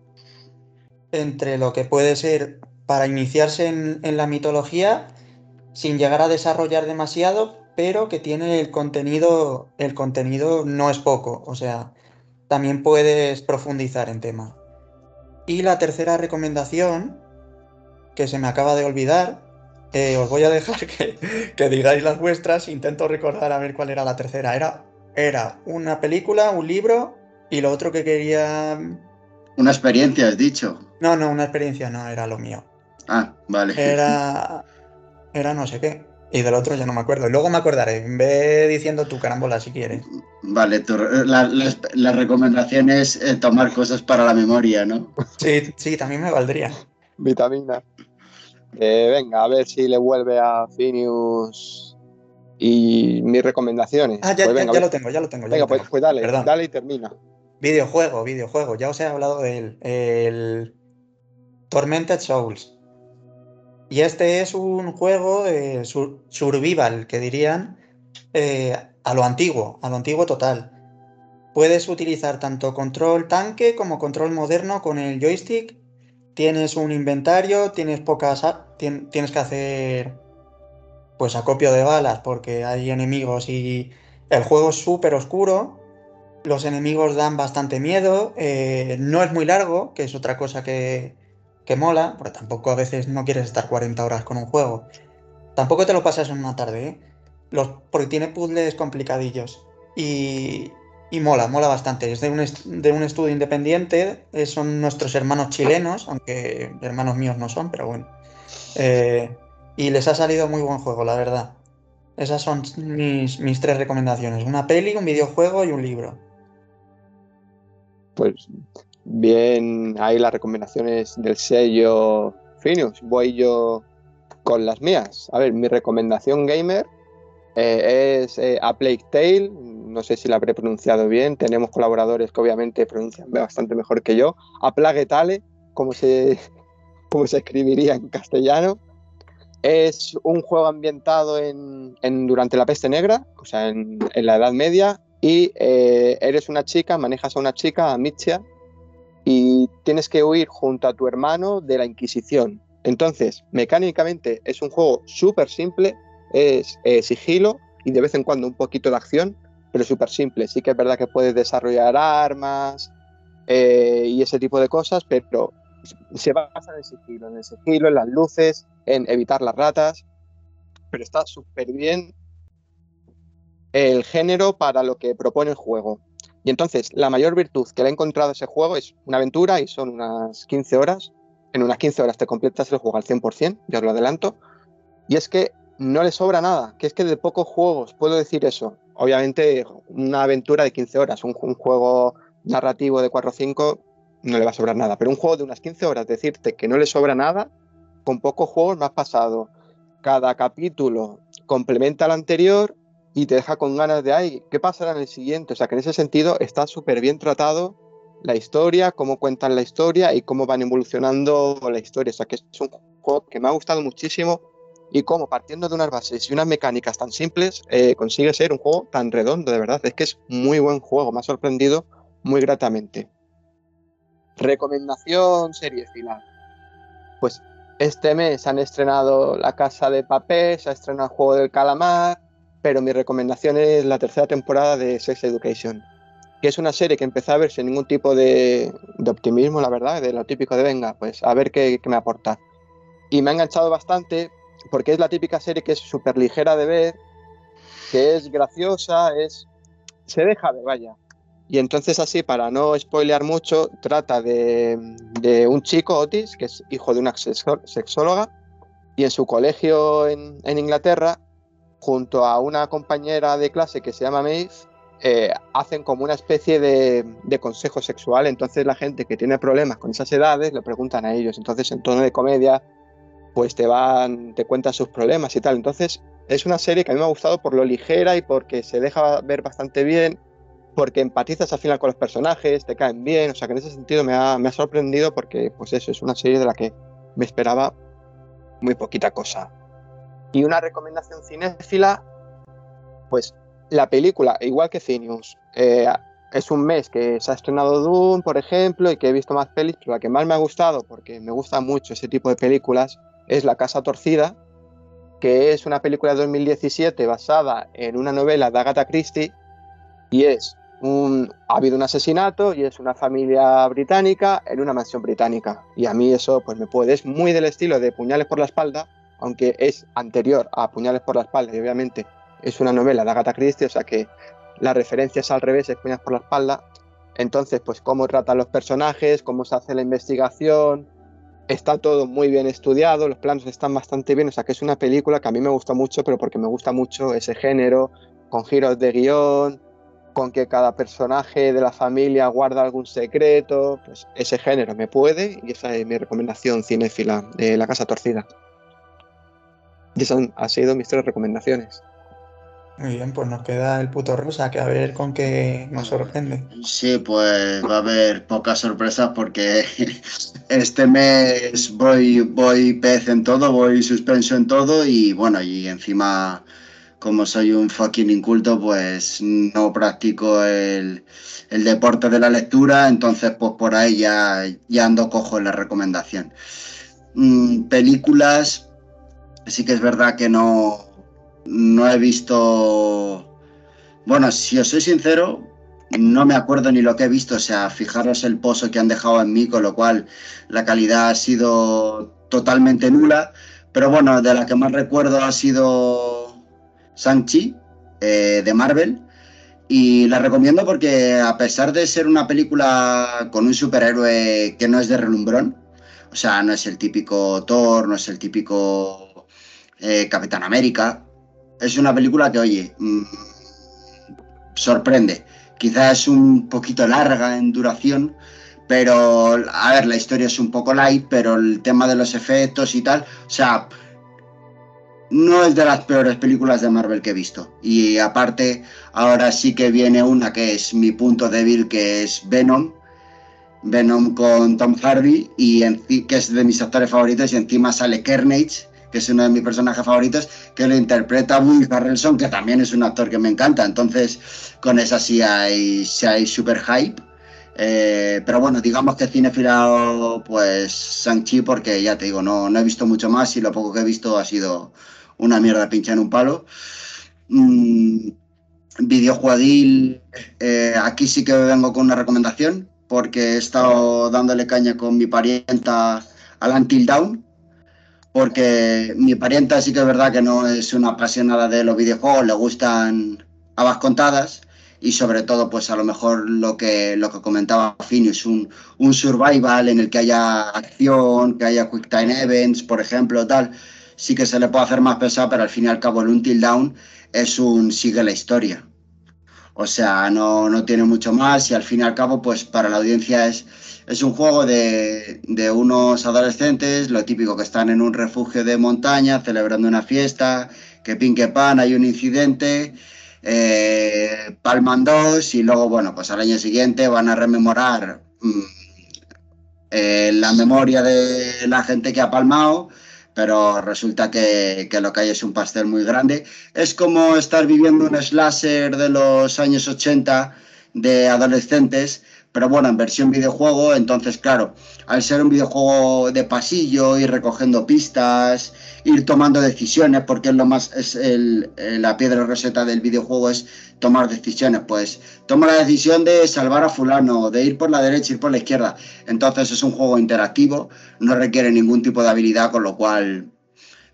entre lo que puede ser para iniciarse en, la mitología sin llegar a desarrollar demasiado, pero que tiene el contenido, el contenido no es poco, o sea, también puedes profundizar en tema. Y la tercera recomendación, que se me acaba de olvidar, eh, os voy a dejar que, que digáis las vuestras, intento recordar a ver cuál era la tercera. Era, era una película, un libro y lo otro que quería... Una experiencia, has dicho. No, no, una experiencia no, era lo mío. Ah, vale. Era... Era no sé qué. Y del otro ya no me acuerdo. Luego me acordaré. Ve diciendo tu carambola si quieres. Vale, tu- la, la- la recomendación es eh, tomar cosas para la memoria, ¿no? Sí, sí, también me valdría. Vitamina. Eh, venga, a ver si le vuelve a Phineas y mis recomendaciones. Ah, ya, Pues ya- venga, ya ve- lo tengo, ya lo tengo. ya venga, lo pues, tengo. pues dale, Perdón. dale y termina. Videojuego, videojuego. Ya os he hablado de él. El Tormented Souls. Y este es un juego sur- survival, que dirían, eh, a lo antiguo, a lo antiguo total. Puedes utilizar tanto control tanque como control moderno con el joystick. Tienes un inventario, tienes pocas, tienes que hacer pues acopio de balas porque hay enemigos y el juego es súper oscuro. Los enemigos dan bastante miedo. eh, no es muy largo, que es otra cosa que, que mola, porque tampoco a veces no quieres estar 40 horas con un juego. Tampoco te lo pasas en una tarde, ¿eh? Los, porque tiene puzzles complicadillos. Y, y mola, mola bastante. Es de un, de un estudio independiente, eh, son nuestros hermanos chilenos, aunque hermanos míos no son, pero bueno. Eh, y les ha salido muy buen juego, la verdad. Esas son mis, mis tres recomendaciones. Una peli, un videojuego y un libro. Pues bien, ahí las recomendaciones del sello Finius. Voy yo con las mías. A ver, mi recomendación gamer eh, es eh, A Plague Tale. No sé si la habré pronunciado bien. Tenemos colaboradores que obviamente pronuncian bastante mejor que yo. A Plague Tale, como se, como se escribiría en castellano. Es un juego ambientado en, durante la peste negra, o sea, en, la Edad Media, y eh, eres una chica, manejas a una chica, a Mitchia, y tienes que huir junto a tu hermano de la Inquisición. Entonces, mecánicamente es un juego súper simple, es eh, sigilo y de vez en cuando un poquito de acción, pero súper simple. Sí que es verdad que puedes desarrollar armas eh, y ese tipo de cosas, pero se basa en el sigilo, en el sigilo, en las luces, en evitar las ratas, pero está súper bien el género para lo que propone el juego. Y entonces, la mayor virtud que le he encontrado ese juego es una aventura y son unas 15 horas. En unas 15 horas te completas el juego al 100%, ya os lo adelanto. Y es que no le sobra nada, que es que de pocos juegos puedo decir eso. Obviamente, una aventura de 15 horas, un, un juego narrativo de 4 o 5 no le va a sobrar nada. Pero un juego de unas 15 horas, decirte que no le sobra nada, con pocos juegos has pasado. Cada capítulo complementa al anterior y te deja con ganas de, ay, ¿qué pasará en el siguiente? O sea que en ese sentido está súper bien tratado la historia, cómo cuentan la historia y cómo van evolucionando la historia. O sea que es un juego que me ha gustado muchísimo y cómo partiendo de unas bases y unas mecánicas tan simples eh, consigue ser un juego tan redondo, de verdad. Es que es muy buen juego, me ha sorprendido muy gratamente. Recomendación serie final. Pues este mes han estrenado La Casa de Papel, se ha estrenado el Juego del Calamar, pero mi recomendación es la tercera temporada de Sex Education, que es una serie que empecé a ver sin ningún tipo de, optimismo, la verdad, de lo típico de venga, pues a ver qué, me aporta. Y me ha enganchado bastante porque es la típica serie que es súper ligera de ver, que es graciosa, es se deja ver, vaya. Y entonces así, para no spoilear mucho, trata de, un chico, Otis, que es hijo de una sexóloga, y en su colegio en, Inglaterra, junto a una compañera de clase que se llama Maeve, eh, hacen como una especie de, consejo sexual. Entonces la gente que tiene problemas con esas edades le preguntan a ellos. Entonces en tono de comedia, pues te van, te cuentan sus problemas y tal. Entonces es una serie que a mí me ha gustado por lo ligera y porque se deja ver bastante bien porque empatizas al final con los personajes, te caen bien, o sea que en ese sentido me ha, sorprendido porque pues eso es una serie de la que me esperaba muy poquita cosa. Y una recomendación cinéfila, pues la película, igual que Cineus, eh, es un mes que se ha estrenado Doom, por ejemplo, y que he visto más pelis, pero la que más me ha gustado, porque me gusta mucho ese tipo de películas, es La Casa Torcida, que es una película de 2017 basada en una novela de Agatha Christie, y es ha habido un asesinato y es una familia británica en una mansión británica. Y a mí eso pues me puede, es muy del estilo de Puñales por la espalda, aunque es anterior a Puñales por la espalda y obviamente es una novela de Agatha Christie, o sea que la referencia es al revés, es Puñales por la espalda. Entonces, pues cómo tratan los personajes, cómo se hace la investigación, está todo muy bien estudiado, los planos están bastante bien, o sea que es una película que a mí me gusta mucho, pero porque me gusta mucho ese género, con giros de guion, con que cada personaje de la familia guarda algún secreto, pues ese género me puede y esa es mi recomendación cinéfila de La Casa Torcida. Y esas han sido mis tres recomendaciones. Muy bien, pues nos queda el puto rosa, que a ver con qué nos sorprende. Sí, pues va a haber pocas sorpresas porque este mes voy, voy pez en todo, voy suspenso en todo y bueno, y encima como soy un fucking inculto, pues no practico el, deporte de la lectura, entonces pues por ahí ya, ya ando cojo en la recomendación. Mm, películas, sí que es verdad que no, no he visto... Bueno, si os soy sincero, no me acuerdo ni lo que he visto, o sea, fijaros el pozo que han dejado en mí, con lo cual la calidad ha sido totalmente nula. Pero bueno, de la que más recuerdo ha sido Shang-Chi, eh, de Marvel. Y la recomiendo porque a pesar de ser una película con un superhéroe que no es de relumbrón, o sea, no es el típico Thor, no es el típico eh, Capitán América, es una película que, oye, mm, sorprende. Quizás es un poquito larga en duración, pero a ver, la historia es un poco light, pero el tema de los efectos y tal, o sea, no es de las peores películas de Marvel que he visto. Y aparte, ahora sí que viene una que es mi punto débil, que es Venom. Venom con Tom Hardy, y que es de mis actores favoritos, y encima sale Carnage, que es uno de mis personajes favoritos, que lo interpreta Woody Harrelson, que también es un actor que me encanta. Entonces, con esa sí hay, sí hay super hype. Eh, pero bueno, digamos que cinefilado, pues Shang-Chi, porque ya te digo, no, no he visto mucho más y lo poco que he visto ha sido una mierda pincha en un palo. Mm, eh, aquí sí que vengo con una recomendación, porque he estado dándole caña con mi parienta al Until Down, porque mi parienta sí que es verdad que no es una apasionada de los videojuegos, le gustan habas contadas, y sobre todo, pues a lo mejor lo que, lo que comentaba Finius, un, un survival en el que haya acción, que haya quick time events, por ejemplo, tal sí que se le puede hacer más pesado, pero al fin y al cabo el Until Down es un sigue la historia. O sea, no, no tiene mucho más y al fin y al cabo, pues para la audiencia es, es un juego de, unos adolescentes, lo típico que están en un refugio de montaña celebrando una fiesta, que pin que pan, hay un incidente, eh, palman dos y luego, bueno, pues al año siguiente van a rememorar mmm, eh, la memoria de la gente que ha palmado pero resulta que, lo que hay es un pastel muy grande. Es como estar viviendo un slasher de los años 80 de adolescentes, pero bueno, en versión videojuego, entonces claro, al ser un videojuego de pasillo, ir recogiendo pistas, ir tomando decisiones, porque es lo más, es el, la piedra roseta del videojuego es tomar decisiones, pues toma la decisión de salvar a fulano, de ir por la derecha, ir por la izquierda, entonces es un juego interactivo, no requiere ningún tipo de habilidad, con lo cual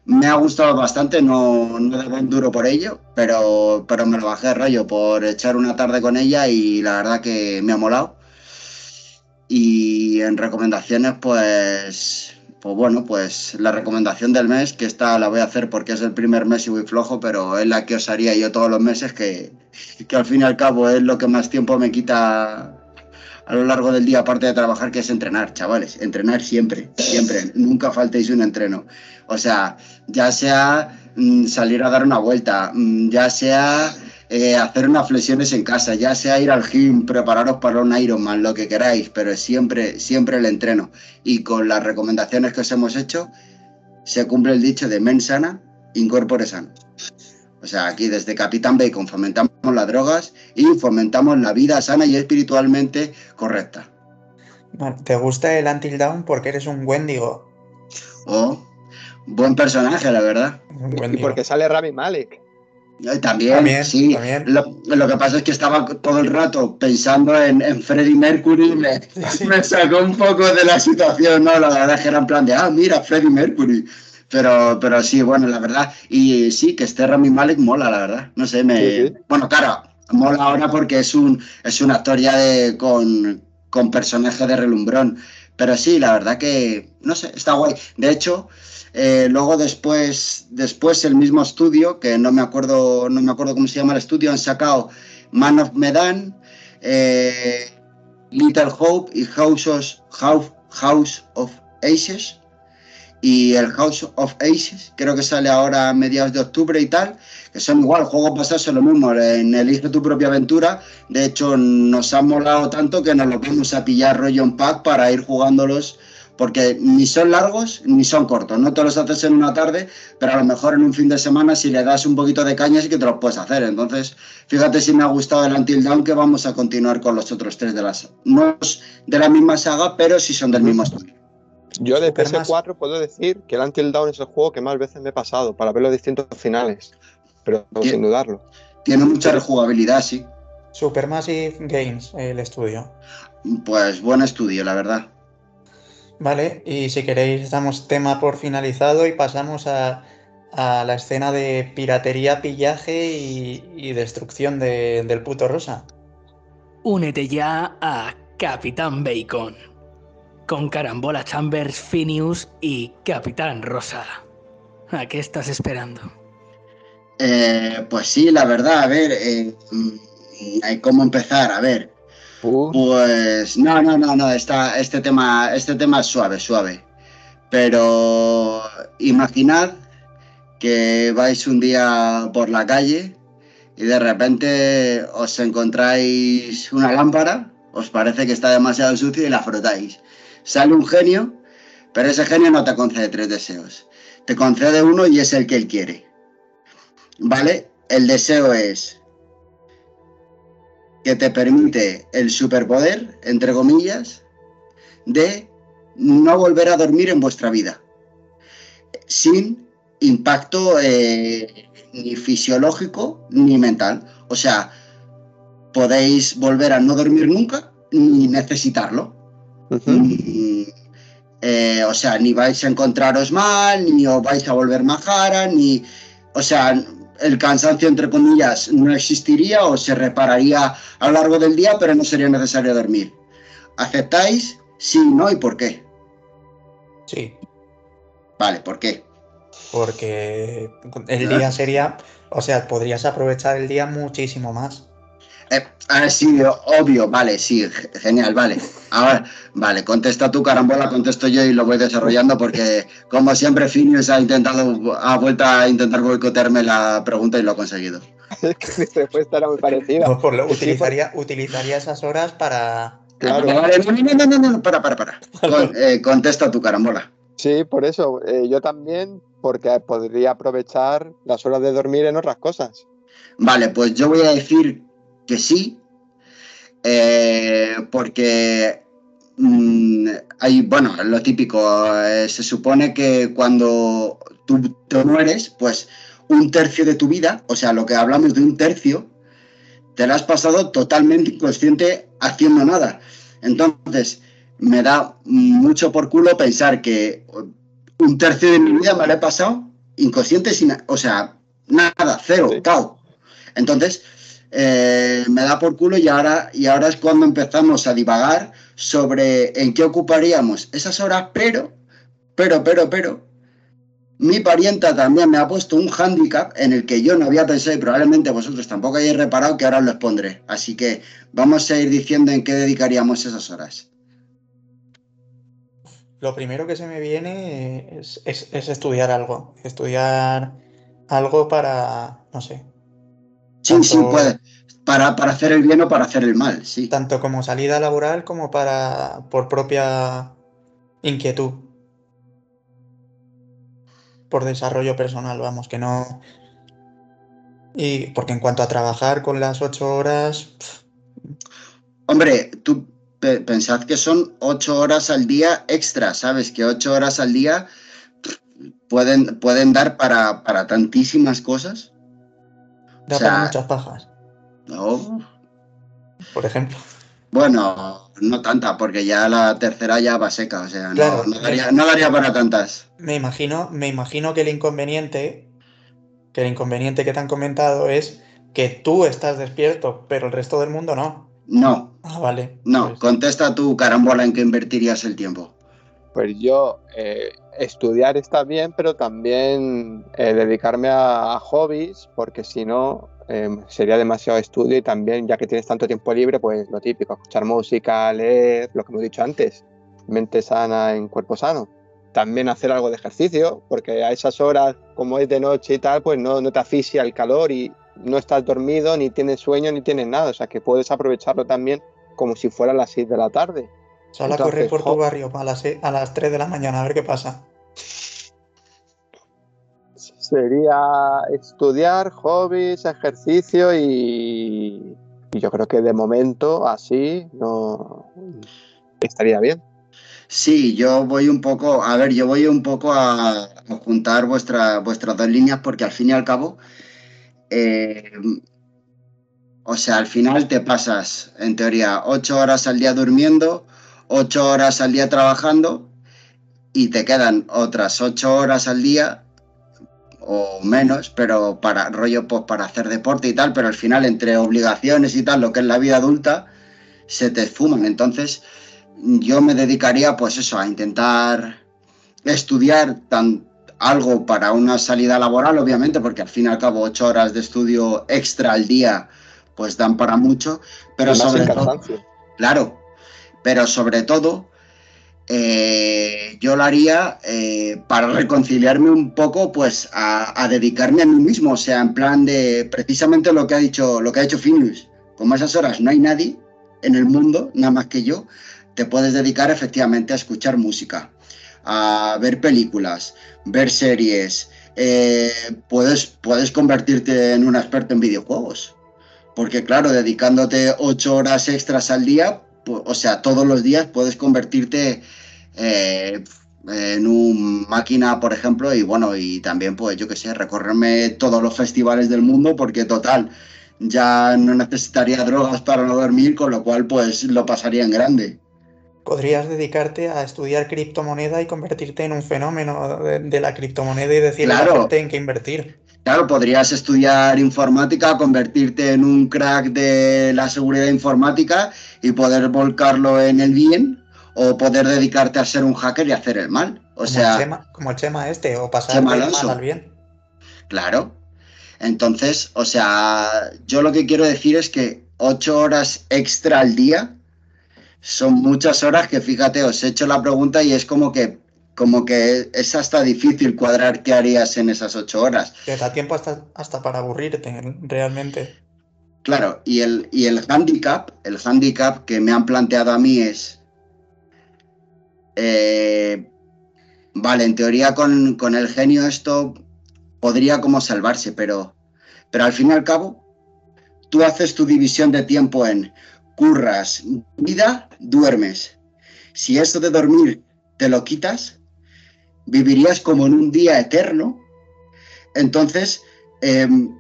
me ha gustado bastante, no, no debo duro por ello, pero, pero me lo bajé rollo por echar una tarde con ella y la verdad que me ha molado. Y en recomendaciones, pues, pues bueno, pues la recomendación del mes, que esta la voy a hacer porque es el primer mes y muy flojo, pero es la que os haría yo todos los meses, que, que al fin y al cabo es lo que más tiempo me quita a lo largo del día, aparte de trabajar, que es entrenar, chavales. Entrenar siempre, siempre. Nunca faltéis un entreno. O sea, ya sea mm, salir a dar una vuelta, mm, ya sea eh, hacer unas flexiones en casa, ya sea ir al gym, prepararos para un Ironman, lo que queráis, pero siempre, siempre el entreno. Y con las recomendaciones que os hemos hecho, se cumple el dicho de men sana, incorpore sano. O sea, aquí desde Capitán Bacon fomentamos las drogas y fomentamos la vida sana y espiritualmente correcta. ¿Te gusta el Until Down porque eres un Wendigo? Oh, buen personaje, la verdad. Y porque sale Rami Malek. Eh, también, sí. Lo, que pasa es que estaba todo el rato pensando en, en Freddie Mercury, me, me, sacó un poco de la situación, ¿no? La verdad es que era en plan de, ah, mira, Freddie Mercury. Pero, pero sí, bueno, la verdad. Y sí, que este Rami Malek mola, la verdad. No sé, me. Bueno, claro, mola ahora porque es un, es una historia de, con, con personaje de relumbrón. Pero sí, la verdad que, no sé, está guay. De hecho, eh, luego después, después el mismo estudio, que no me acuerdo, no me acuerdo cómo se llama el estudio, han sacado Man of Medan, eh, Little Hope y House of, House, of Aces. Y el House of Aces, creo que sale ahora a mediados de octubre y tal, que son igual, juegos basados en lo mismo, en Elige tu propia aventura. De hecho, nos ha molado tanto que nos lo vamos a pillar rollo en pack para ir jugándolos porque ni son largos ni son cortos. No te los haces en una tarde, pero a lo mejor en un fin de semana, si le das un poquito de caña, sí que te los puedes hacer. Entonces, fíjate si me ha gustado el Until Dawn, que vamos a continuar con los otros tres de las. No de la misma saga, pero sí son del mismo estudio. Yo de PS4 puedo decir que el Until Dawn es el juego que más veces me he pasado para ver los distintos finales, pero sin dudarlo. Tiene mucha rejugabilidad, sí. Supermassive Games, el estudio. Pues buen estudio, la verdad. Vale, y si queréis damos tema por finalizado y pasamos a, a la escena de piratería, pillaje y, y destrucción de- del puto Rosa. Únete ya a Capitán Bacon. Con Carambola Chambers, Phineas y Capitán Rosa. ¿A qué estás esperando? Eh, pues sí, la verdad, a ver, eh, mm, hay cómo empezar, a ver. Uh, Pues no, no, no, no, está, este, tema, este tema es suave, suave. Pero imaginad que vais un día por la calle y de repente os encontráis una lámpara, os parece que está demasiado sucia y la frotáis. Sale un genio, pero ese genio no te concede tres deseos. Te concede uno y es el que él quiere. ¿Vale? El deseo es que te permite el superpoder, entre comillas, de no volver a dormir en vuestra vida, sin impacto eh, ni fisiológico ni mental. O sea, podéis volver a no dormir nunca ni necesitarlo. eh, o sea, ni vais a encontraros mal, ni os vais a volver majara, ni. O sea, el cansancio, entre comillas, no existiría o se repararía a lo largo del día, pero no sería necesario dormir. ¿Aceptáis? Sí, no y por qué. Sí, Vale, ¿por qué? porque el día sería, o sea, podrías aprovechar el día muchísimo más. Eh, ah, sí, obvio, vale, sí, ge- genial, vale. Ahora, vale, contesta tú, carambola, contesto yo y lo voy desarrollando porque, como siempre, Phineas ha intentado, ha vuelto a intentar boicotearme la pregunta y lo ha conseguido. Es que mi respuesta era muy parecida. No, por lo- Sí, utilizaría, utilizaría esas horas para. Claro. Vale, no, no, no, no, no, no, para, para, para. Con- eh, contesta tu carambola. Sí, por eso. eh, yo también, porque podría aprovechar las horas de dormir en otras cosas. Vale, pues yo voy a decir que sí, eh, porque mm, hay, bueno, lo típico, eh, se supone que cuando tú te mueres, pues un tercio de tu vida, o sea, lo que hablamos de un tercio, te lo has pasado totalmente inconsciente haciendo nada. Entonces, me da mucho por culo pensar que un tercio de mi vida me lo he pasado inconsciente, sin, o sea, nada, cero, Sí. cao. Entonces, eh, me da por culo y ahora, y ahora es cuando empezamos a divagar sobre en qué ocuparíamos esas horas, pero, pero, pero, pero, mi parienta también me ha puesto un hándicap en el que yo no había pensado y probablemente vosotros tampoco hayáis reparado que ahora os lo expondré. Así que vamos a ir diciendo en qué dedicaríamos esas horas. Lo primero que se me viene es, es- es estudiar algo. Estudiar algo para, no sé, Sí, sí, puede. Para, para hacer el bien o para hacer el mal, sí. tanto como salida laboral como para por propia inquietud. Por desarrollo personal, vamos, que no. Y porque en cuanto a trabajar con las ocho horas, Hombre, tú pe- pensad que son ocho horas al día extra, ¿sabes? Que ocho horas al día pueden, pueden dar para, para tantísimas cosas. O sea- muchas pajas, No, por ejemplo. bueno, no tanta, porque ya la tercera ya va seca, o sea, no, Claro. no daría, no daría para tantas. Me imagino, me imagino que el inconveniente, que el inconveniente que te han comentado es que tú estás despierto, pero el resto del mundo no. No, Ah, vale. no, pues- contesta tu carambola en qué invertirías el tiempo. Pues yo, eh, estudiar está bien, pero también eh, dedicarme a, hobbies, porque si no, eh, sería demasiado estudio y también, ya que tienes tanto tiempo libre, pues lo típico, escuchar música, leer, lo que hemos dicho antes, mente sana en cuerpo sano. También hacer algo de ejercicio, porque a esas horas, como es de noche y tal, pues no, no te asfixia el calor y no estás dormido, ni tienes sueño, ni tienes nada. O sea que puedes aprovecharlo también como si fuera las 6 de la tarde. Sal a Entonces, correr por tu barrio a las, se- a las 3 de la mañana a ver qué pasa. Sería estudiar, hobbies, ejercicio y, y yo creo que de momento así no estaría bien. Sí, yo voy un poco, a ver, yo voy un poco a, a juntar vuestra- vuestras dos líneas porque al fin y al cabo, eh, o sea, al final te pasas, en teoría, ocho horas al día durmiendo, ocho horas al día trabajando y te quedan otras ocho horas al día o menos, pero para rollo pues para hacer deporte y tal, pero al final entre obligaciones y tal, lo que es la vida adulta, se te esfuman. Entonces, yo me dedicaría pues eso, a intentar estudiar tan, algo para una salida laboral, obviamente, porque al fin y al cabo ocho horas de estudio extra al día pues dan para mucho, pero sobre todo, claro, pero sobre todo eh, yo lo haría eh, para reconciliarme un poco, pues a, dedicarme a mí mismo, o sea, en plan de precisamente lo que ha dicho, lo que ha hecho Finus. Como esas horas no hay nadie en el mundo, nada más que yo, te puedes dedicar efectivamente a escuchar música, a ver películas, ver series, eh, puedes, puedes convertirte en un experto en videojuegos. Porque claro, dedicándote ocho horas extras al día, o sea, todos los días puedes convertirte eh, en un máquina, por ejemplo, y bueno, y también, pues yo qué sé, recorrerme todos los festivales del mundo, porque total, ya no necesitaría drogas para no dormir, con lo cual, pues lo pasaría en grande. Podrías dedicarte a estudiar criptomoneda y convertirte en un fenómeno de, la criptomoneda y decirle a la gente en qué invertir. Claro, podrías estudiar informática, convertirte en un crack de la seguridad informática y poder volcarlo en el bien o poder dedicarte a ser un hacker y hacer el mal. O sea, como el Chema este, o pasar del mal al bien. Claro. Entonces, o sea, yo lo que quiero decir es que ocho horas extra al día son muchas horas que fíjate, os he hecho la pregunta y es como que como que es hasta difícil cuadrar qué harías en esas ocho horas. Te da tiempo hasta, hasta para aburrirte, realmente. Claro, y el, y el handicap, el handicap que me han planteado a mí es, eh, vale, en teoría con, con, el genio esto podría como salvarse, pero, pero al fin y al cabo, tú haces tu división de tiempo en curras, vida, duermes. Si esto de dormir te lo quitas, vivirías como en un día eterno. Entonces, em,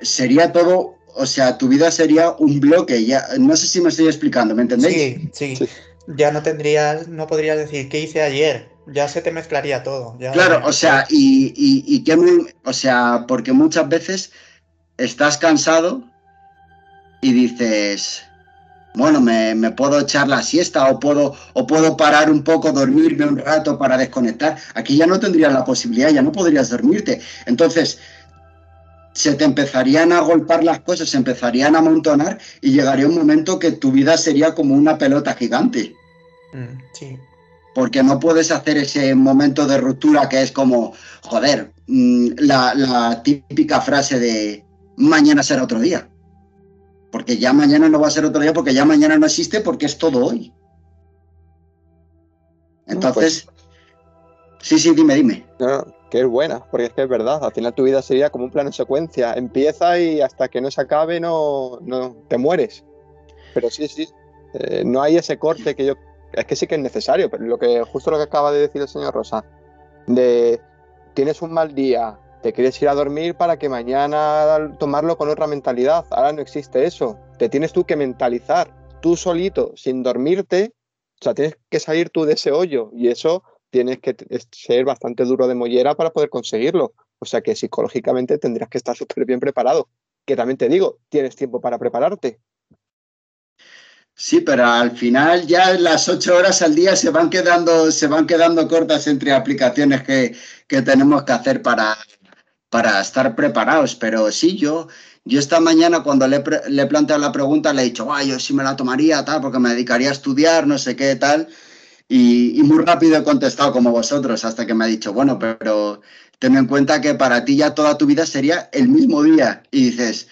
sería todo, o sea, tu vida sería un bloque. Ya, no sé si me estoy explicando, ¿me entendéis? Sí, sí. Ya no tendrías, no podrías decir qué hice ayer. Ya se te mezclaría todo. claro, o sea, y, y, que o sea, porque muchas veces estás cansado y dices, bueno, me, puedo echar la siesta o puedo, o puedo parar un poco, dormirme un rato para desconectar. Aquí ya no tendrías la posibilidad, ya no podrías dormirte. Entonces, se te empezarían a golpar las cosas, se empezarían a amontonar y llegaría un momento que tu vida sería como una pelota gigante. Mm, sí. Porque no puedes hacer ese momento de ruptura que es como, joder, mm, la, la típica frase de mañana será otro día porque ya mañana no va a ser otro día, porque ya mañana no existe, porque es todo hoy. Entonces, sí, sí, dime, dime. No, que es buena, porque es que es verdad, al final tu vida sería como un plano en secuencia, empieza y hasta que no se acabe no, no te mueres. Pero sí, sí, eh, no hay ese corte que yo, es que sí que es necesario, pero lo que justo lo que acaba de decir el señor Rosa, de tienes un mal día, te quieres ir a dormir para que mañana tomarlo con otra mentalidad. Ahora no existe eso. Te tienes tú que mentalizar tú solito, sin dormirte. O sea, tienes que salir tú de ese hoyo y eso tienes que ser bastante duro de mollera para poder conseguirlo. O sea que psicológicamente tendrías que estar súper bien preparado. Que también te digo, tienes tiempo para prepararte. Sí, pero al final ya las ocho horas al día se van quedando, se van quedando cortas entre aplicaciones que, que tenemos que hacer para, para estar preparados. Pero sí, yo, yo esta mañana cuando le, le he planteado la pregunta le he dicho, yo sí me la tomaría, tal, porque me dedicaría a estudiar, no sé qué, tal. Y, muy rápido he contestado como vosotros, hasta que me ha dicho, bueno, pero ten en cuenta que para ti ya toda tu vida sería el mismo día. Y dices,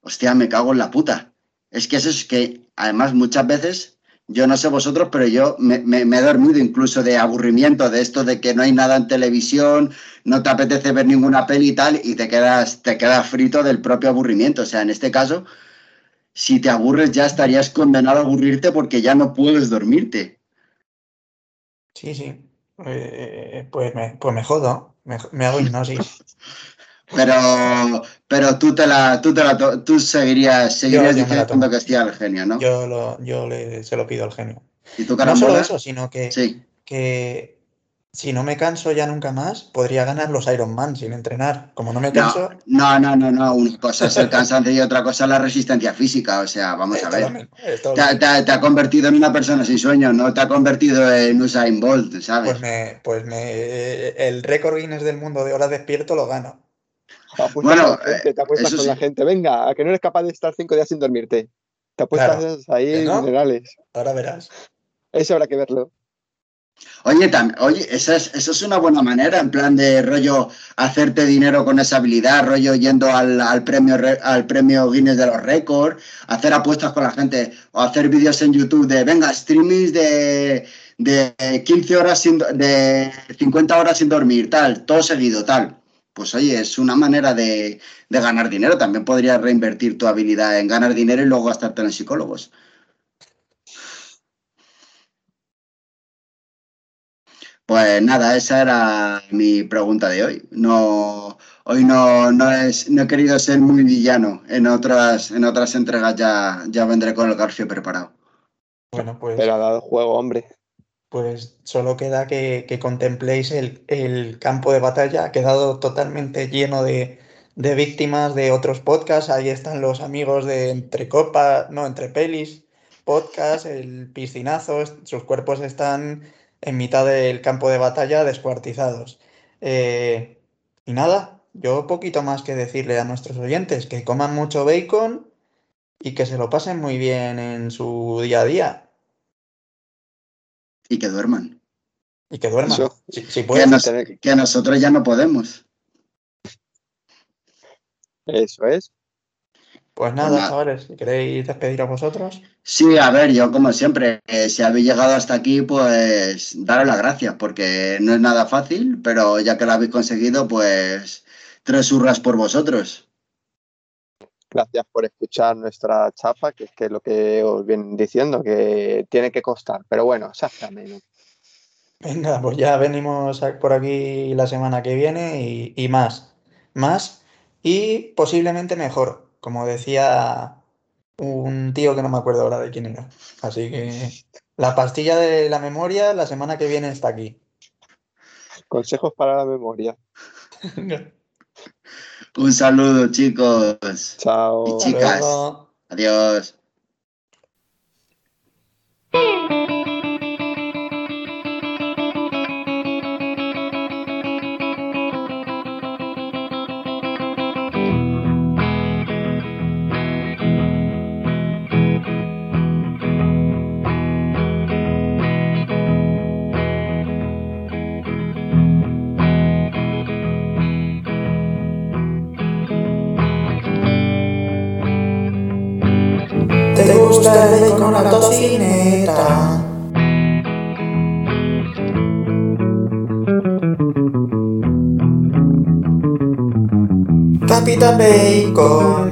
hostia, me cago en la puta. Es que eso es que, además, muchas veces yo no sé vosotros, pero yo me, he dormido incluso de aburrimiento, de esto de que no hay nada en televisión, no te apetece ver ninguna peli y tal, y te quedas, te quedas frito del propio aburrimiento. O sea, en este caso, si te aburres ya estarías condenado a aburrirte porque ya no puedes dormirte. Sí, sí. Eh, pues, me, pues me jodo, me, hago hipnosis. Pero, pero tú te la, tú te la, tú seguirías, seguirías yo diciendo que estoy al genio, ¿no? Yo, lo, yo le- se lo pido al genio. ¿Y tú, No solo eso, sino que, Sí. que si no me canso ya nunca más, podría ganar los Iron Man sin entrenar. Como no me No, canso, no, no, no, no. Una cosa es el cansancio y otra cosa es la resistencia física. O sea, vamos es a ver. mismo, Te, te ha convertido en una persona sin sueño, no te ha convertido en Usain Bolt, ¿sabes? Pues me, pues me, el récord Guinness del mundo de horas despierto lo gano. Bueno, la gente, eh, te apuestas con sí. la gente. Venga, a que no eres capaz de estar cinco días sin dormirte. Te apuestas Claro. ahí ¿Que no? minerales. Ahora verás. Eso habrá que verlo. Oye, tam- oye, esa es, una buena manera, en plan de rollo, hacerte dinero con esa habilidad, rollo yendo al, al premio, re- al premio Guinness de los récords, hacer apuestas con la gente, o hacer vídeos en YouTube de, venga, streamings de, de 15 horas sin, de 50 horas sin dormir, tal, todo seguido, tal. Pues oye, es una manera de, de ganar dinero. También podrías reinvertir tu habilidad en ganar dinero y luego gastarte en psicólogos. Pues nada, esa era mi pregunta de hoy. No, hoy no, no, es, no he querido ser muy villano. En otras, en otras entregas ya, ya vendré con el garfio preparado. Bueno, pues, Pero ha dado juego, hombre. Pues solo queda que, contempléis el, campo de batalla. Ha quedado totalmente lleno de, víctimas de otros podcasts. Ahí están los amigos de Entre Copas, no, Entre Pelis, podcast, el piscinazo. Sus cuerpos están en mitad del campo de batalla descuartizados. Eh, y nada, yo poquito más que decirle a nuestros oyentes que coman mucho bacon y que se lo pasen muy bien en su día a día. Y que duerman. Y que duerman. Eso. Si, si Que, pueden. nos- tener- que nosotros ya no podemos. Eso es. Pues nada, nada. chavales, queréis despedir a vosotros. Sí, a ver, yo como siempre, eh, si habéis llegado hasta aquí, pues daros las gracias, porque no es nada fácil, pero ya que lo habéis conseguido, pues tres hurras por vosotros. Gracias por escuchar nuestra chapa, que es que lo que os vienen diciendo, que tiene que costar. Pero bueno, ameno. Venga, pues ya venimos por aquí la semana que viene y, y más. Más y posiblemente mejor, como decía un tío que no me acuerdo ahora de quién era. Así que la pastilla de la memoria la semana que viene está aquí. Consejos para la memoria. Un saludo, chicos. Chao. Y chicas. Adiós. ¿Te gusta el bacon a la tocineta? Capitán Bacon.